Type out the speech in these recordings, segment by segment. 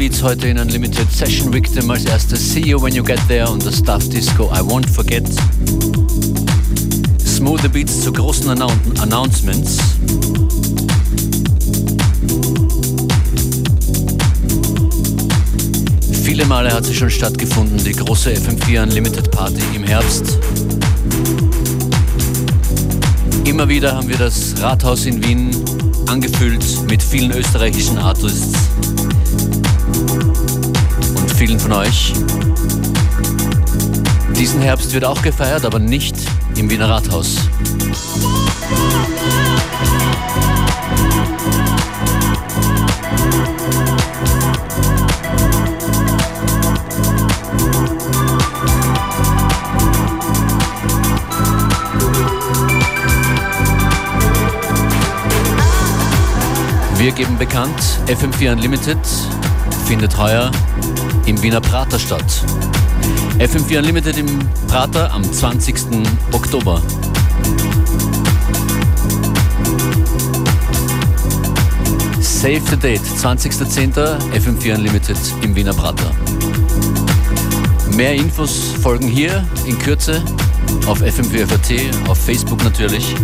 Beats heute in Unlimited Session Victim als erstes See You When You Get There und das Stuff Disco I Won't Forget. Smooth Beats zu großen Annou Announcements. Viele Male hat sie schon stattgefunden, die große FM4 Unlimited Party im Herbst. Immer wieder haben wir das Rathaus in Wien angefüllt mit vielen österreichischen Artists vielen von euch. Diesen Herbst wird auch gefeiert, aber nicht im Wiener Rathaus. Wir geben bekannt, FM4 Unlimited findet heuer im Wiener Prater statt. FM4 Unlimited im Prater am 20. Oktober. Save the Date, 20.10. FM4 Unlimited im Wiener Prater. Mehr Infos folgen hier in Kürze auf FM4FAT, auf Facebook natürlich.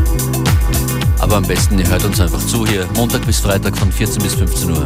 Aber am besten, ihr hört uns einfach zu hier, Montag bis Freitag von 14 bis 15 Uhr.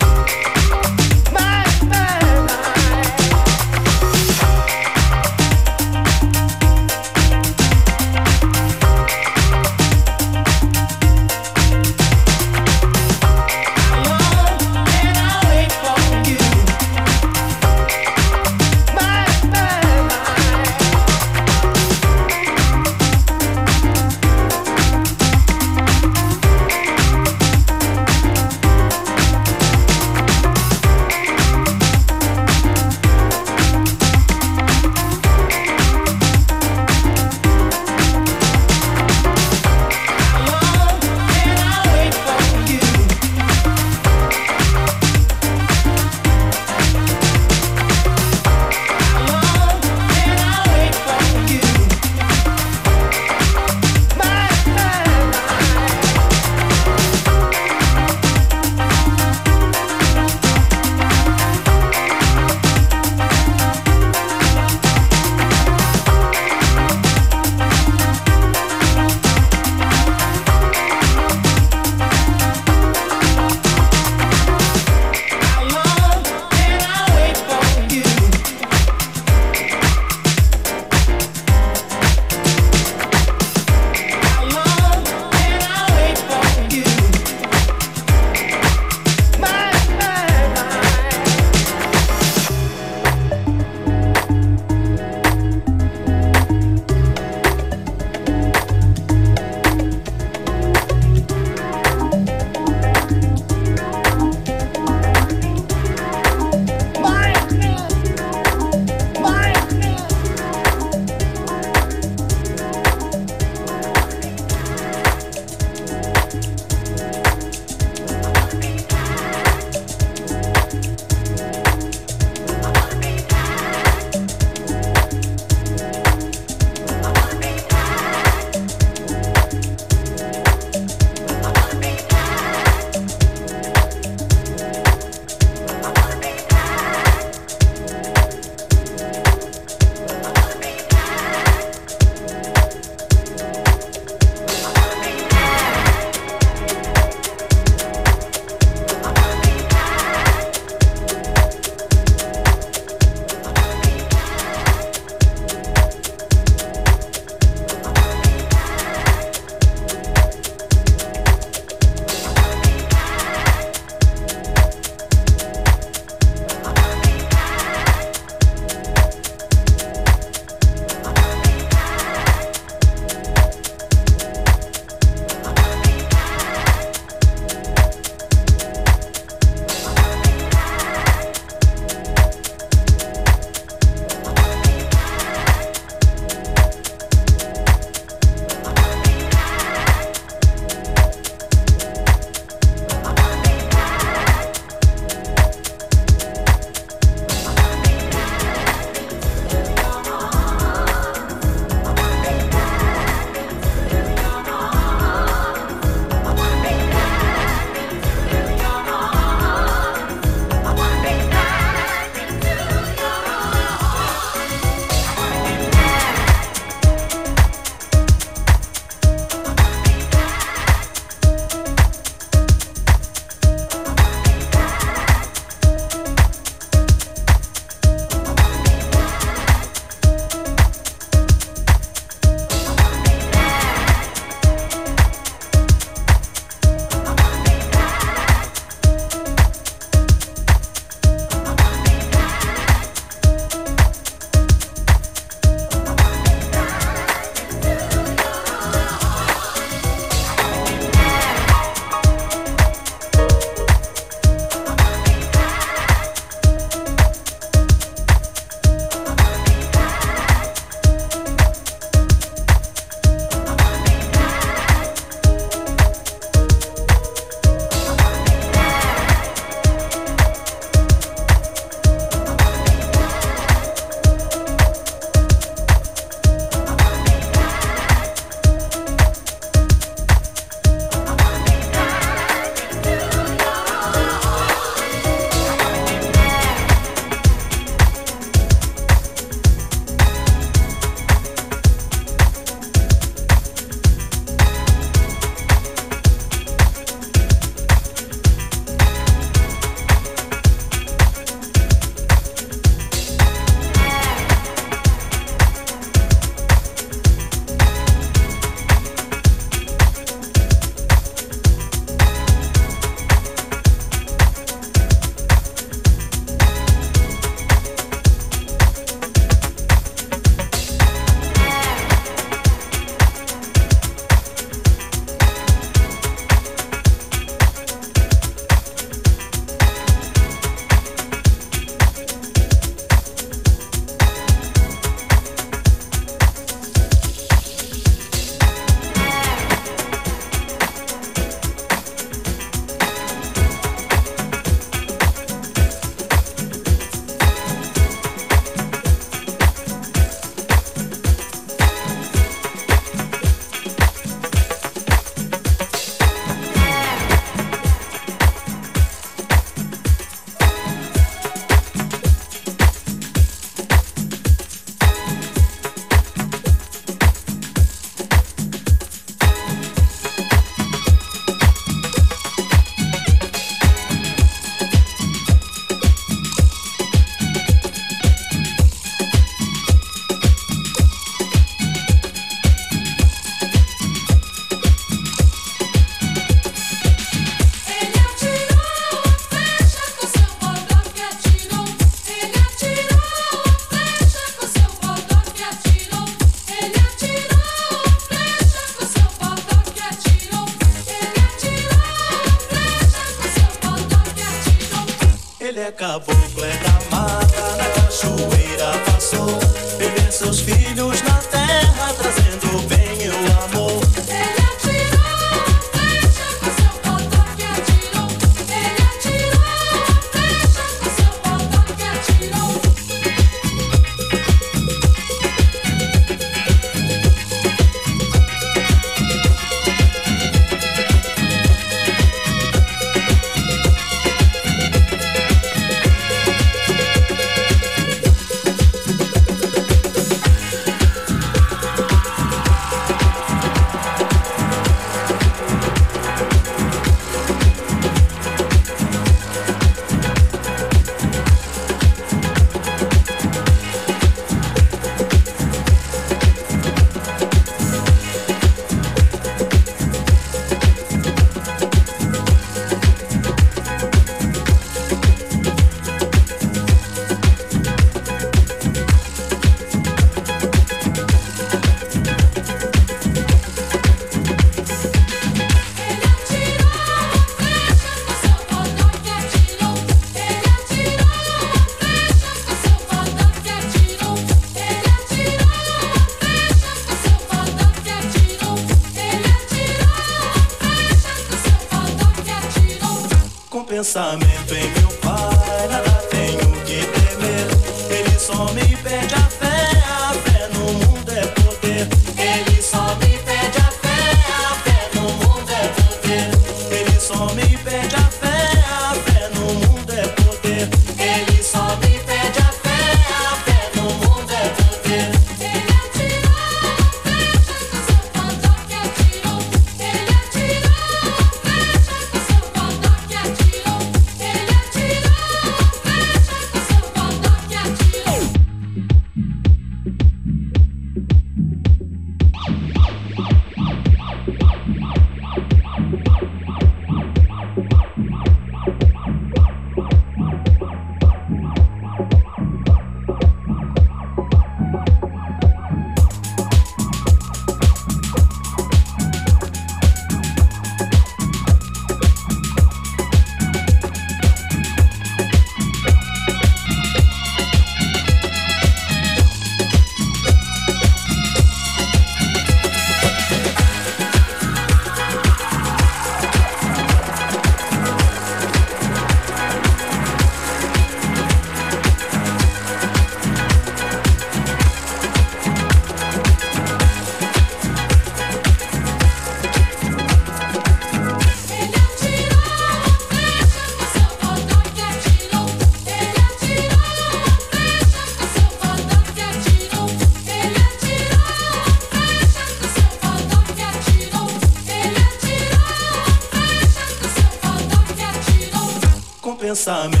Some.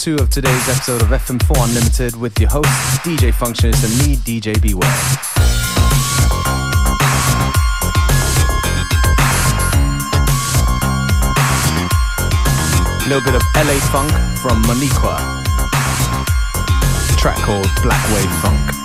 Two of today's episode of FM4 Unlimited with your host, DJ Functionist, and me, DJ Beware. Little bit of LA funk from Moniqua. Track called Black Wave Funk.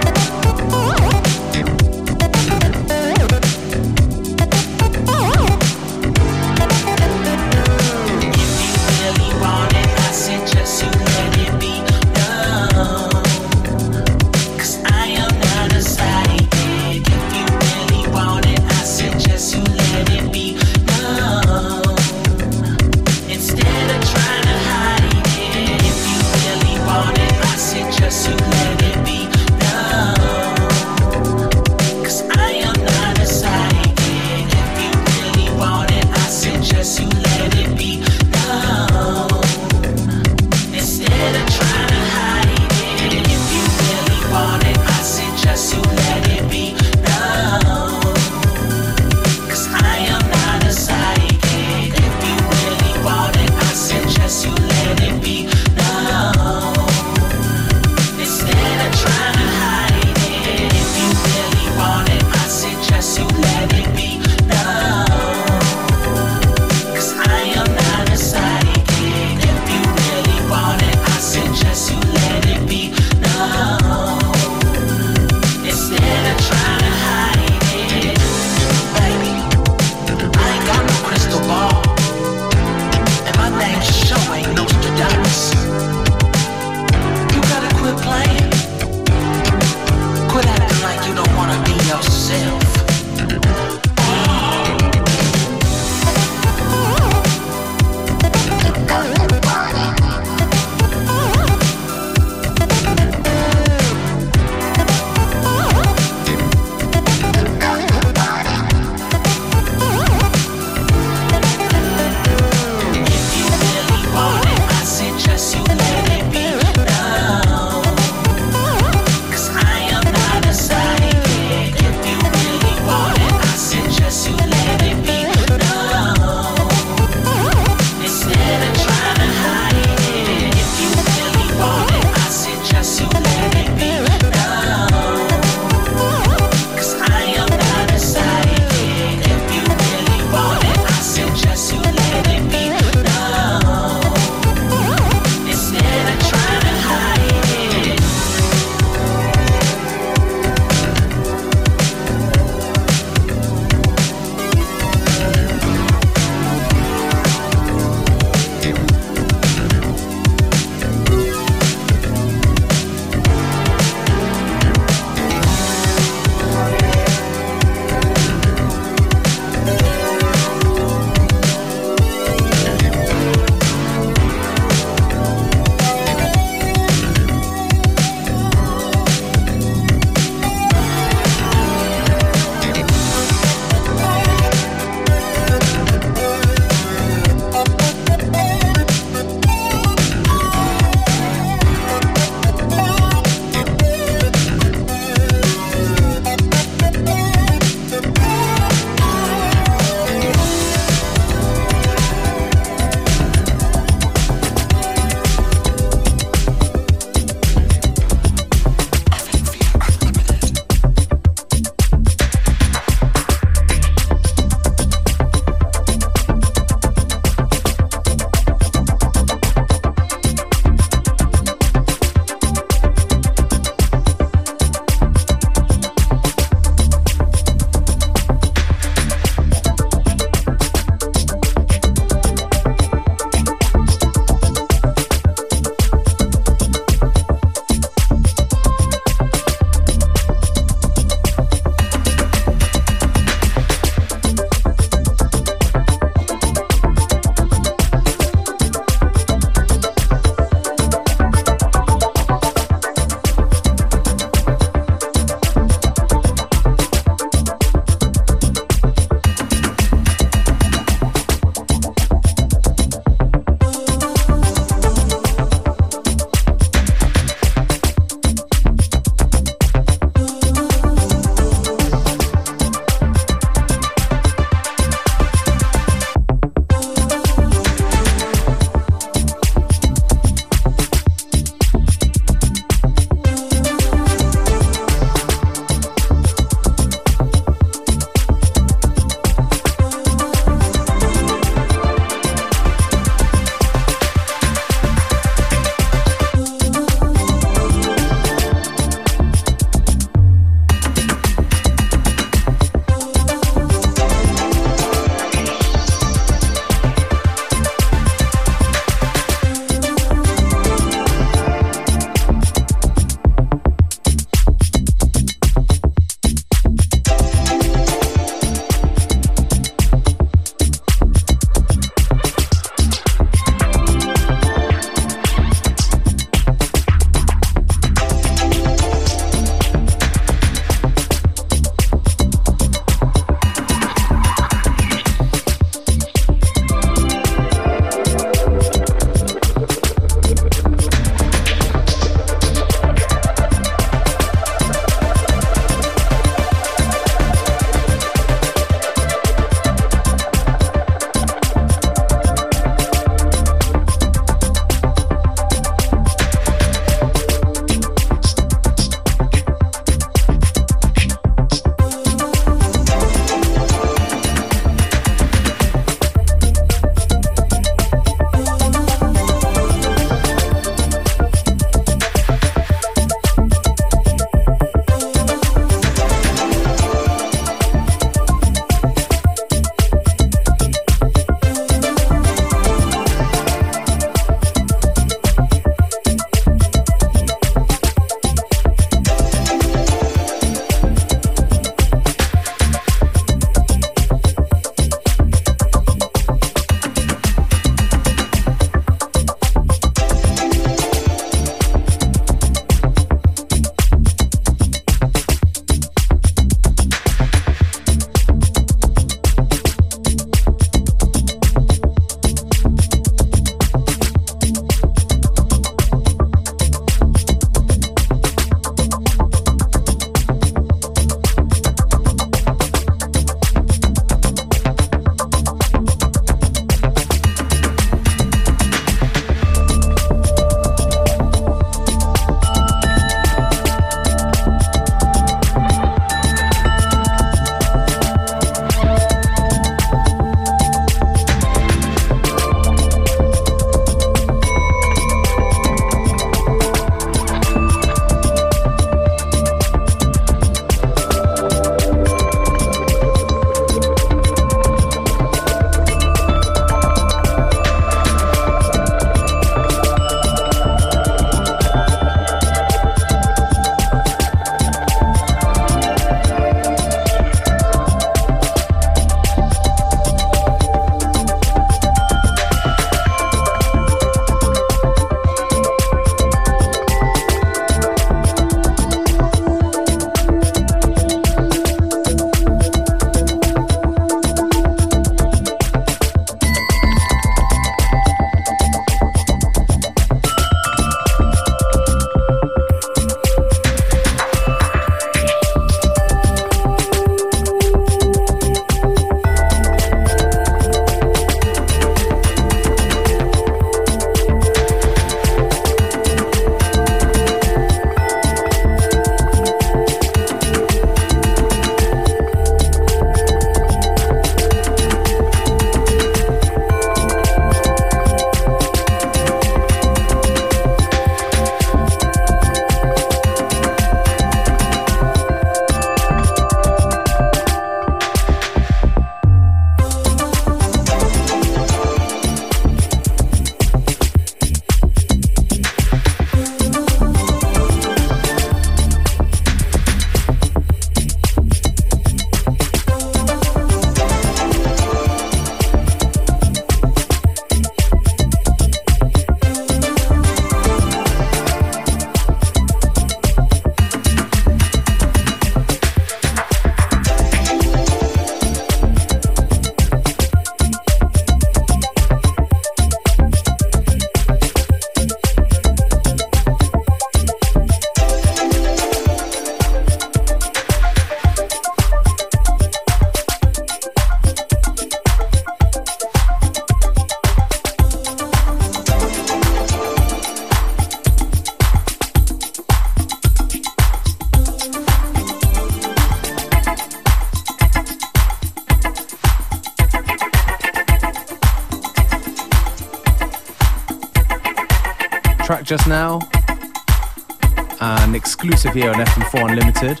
Here on FM4 Unlimited.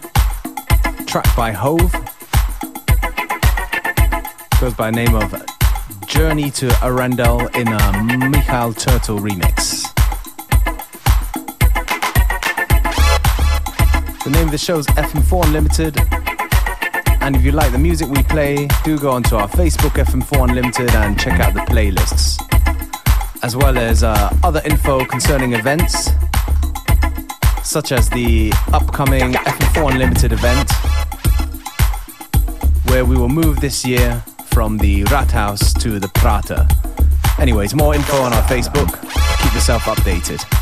Track by Hove. Goes by name of Journey to Arundel in a Michael Turtle remix. The name of the show is FM4 Unlimited. And if you like the music we play, do go onto our Facebook FM4 Unlimited and check out the playlists. As well as uh, other info concerning events, such as the upcoming FM4 Unlimited event, where we will move this year from the Rathaus to the Prater. Anyways, more info on our Facebook. Keep yourself updated.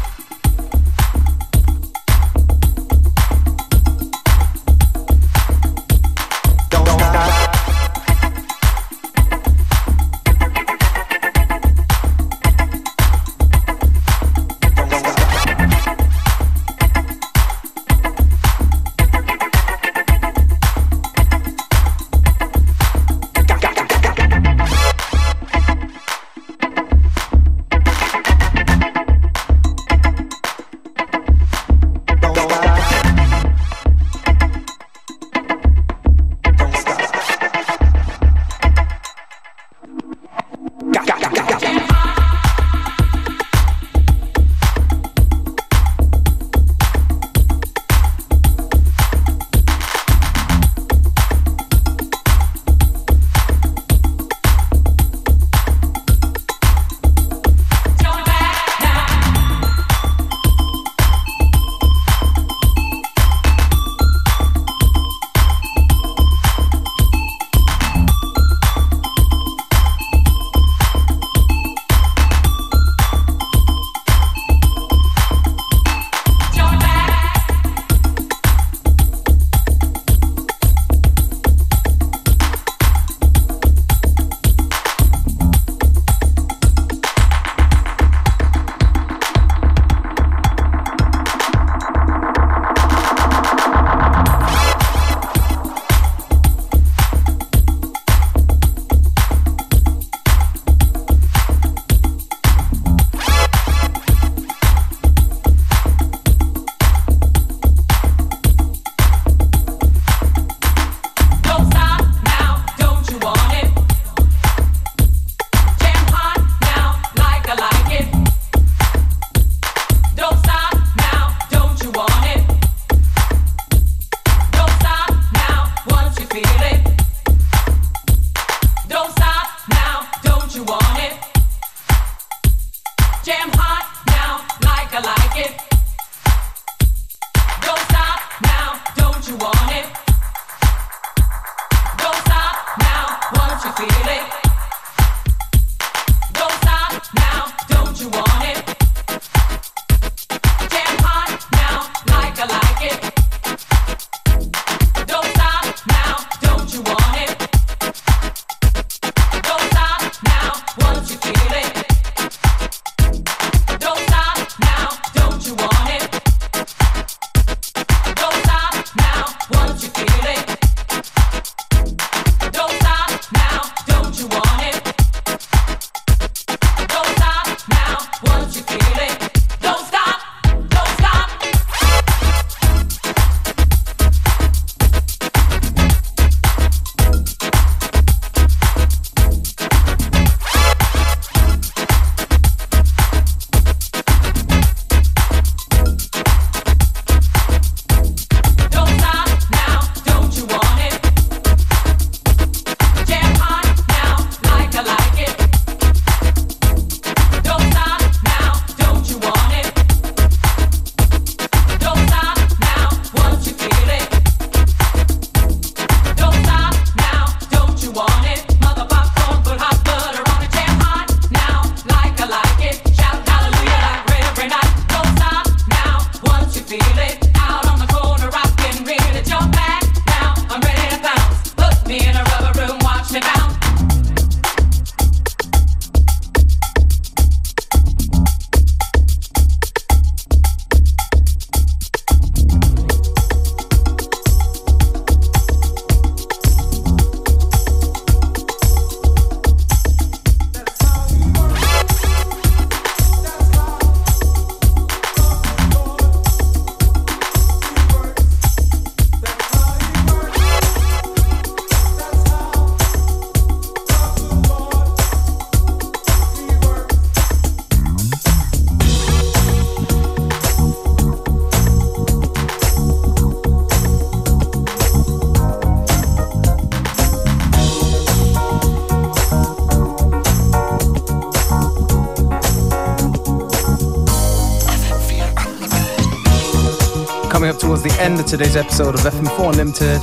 Today's episode of FM4 Unlimited.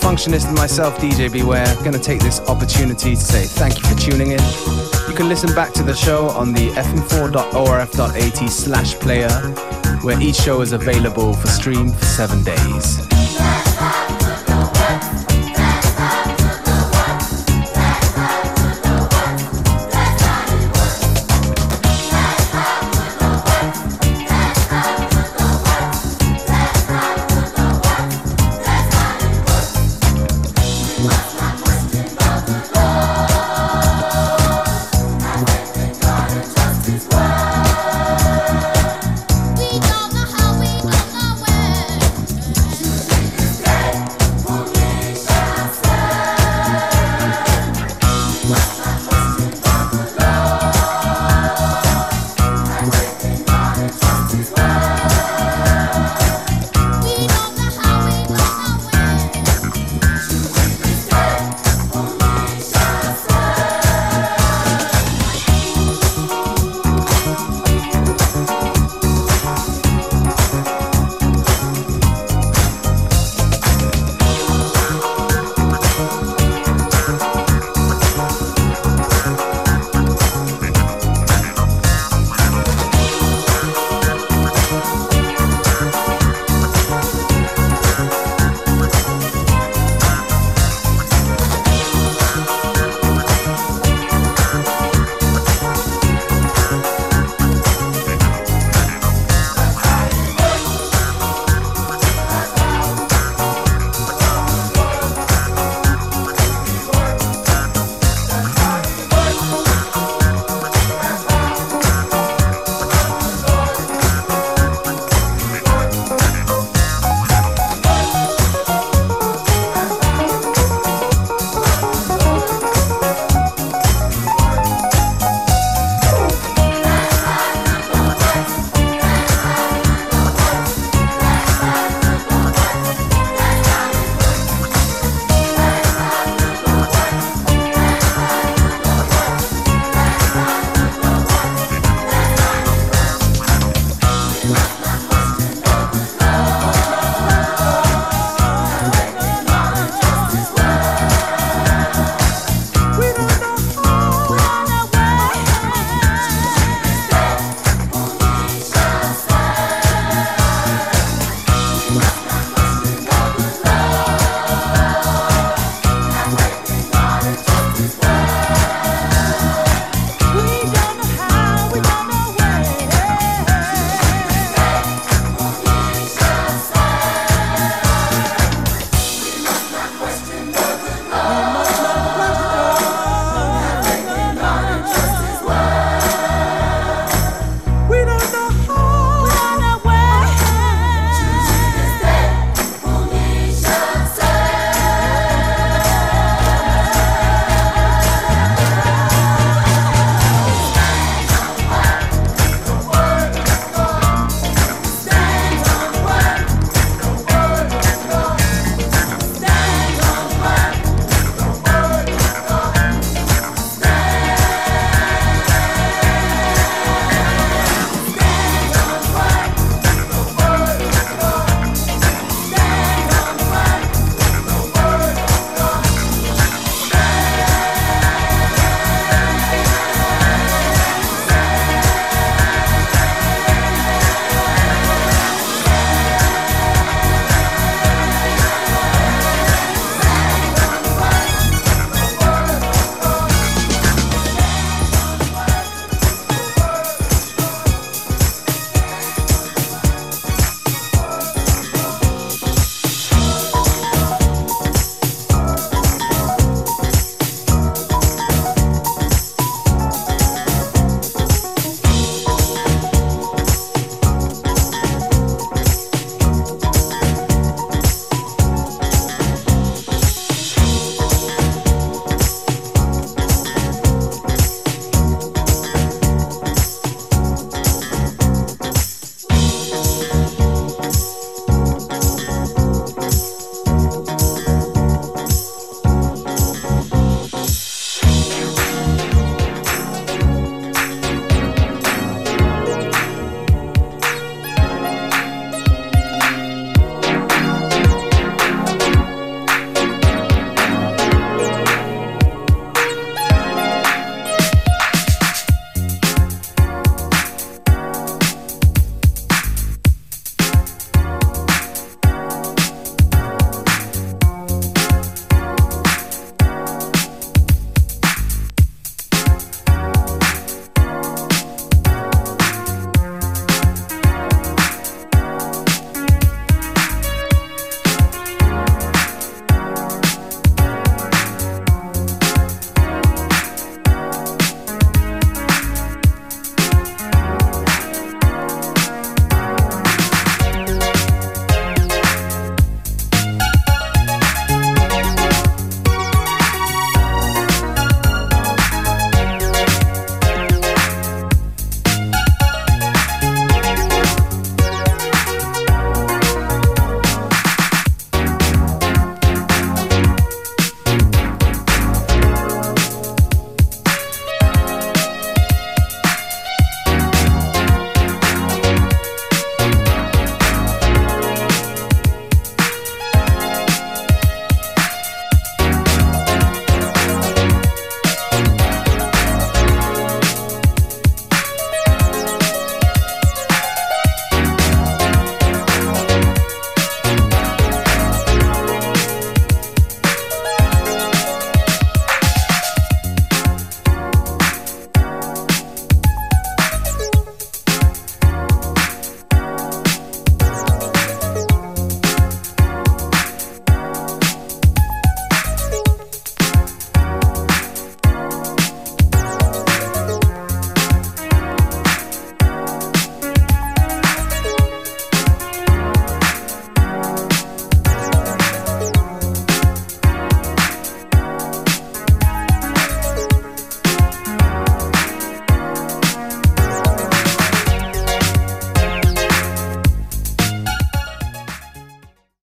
Functionist and myself, DJ Beware, going to take this opportunity to say thank you for tuning in. You can listen back to the show on the fm4.orf.at slash player, where each show is available for stream for seven days.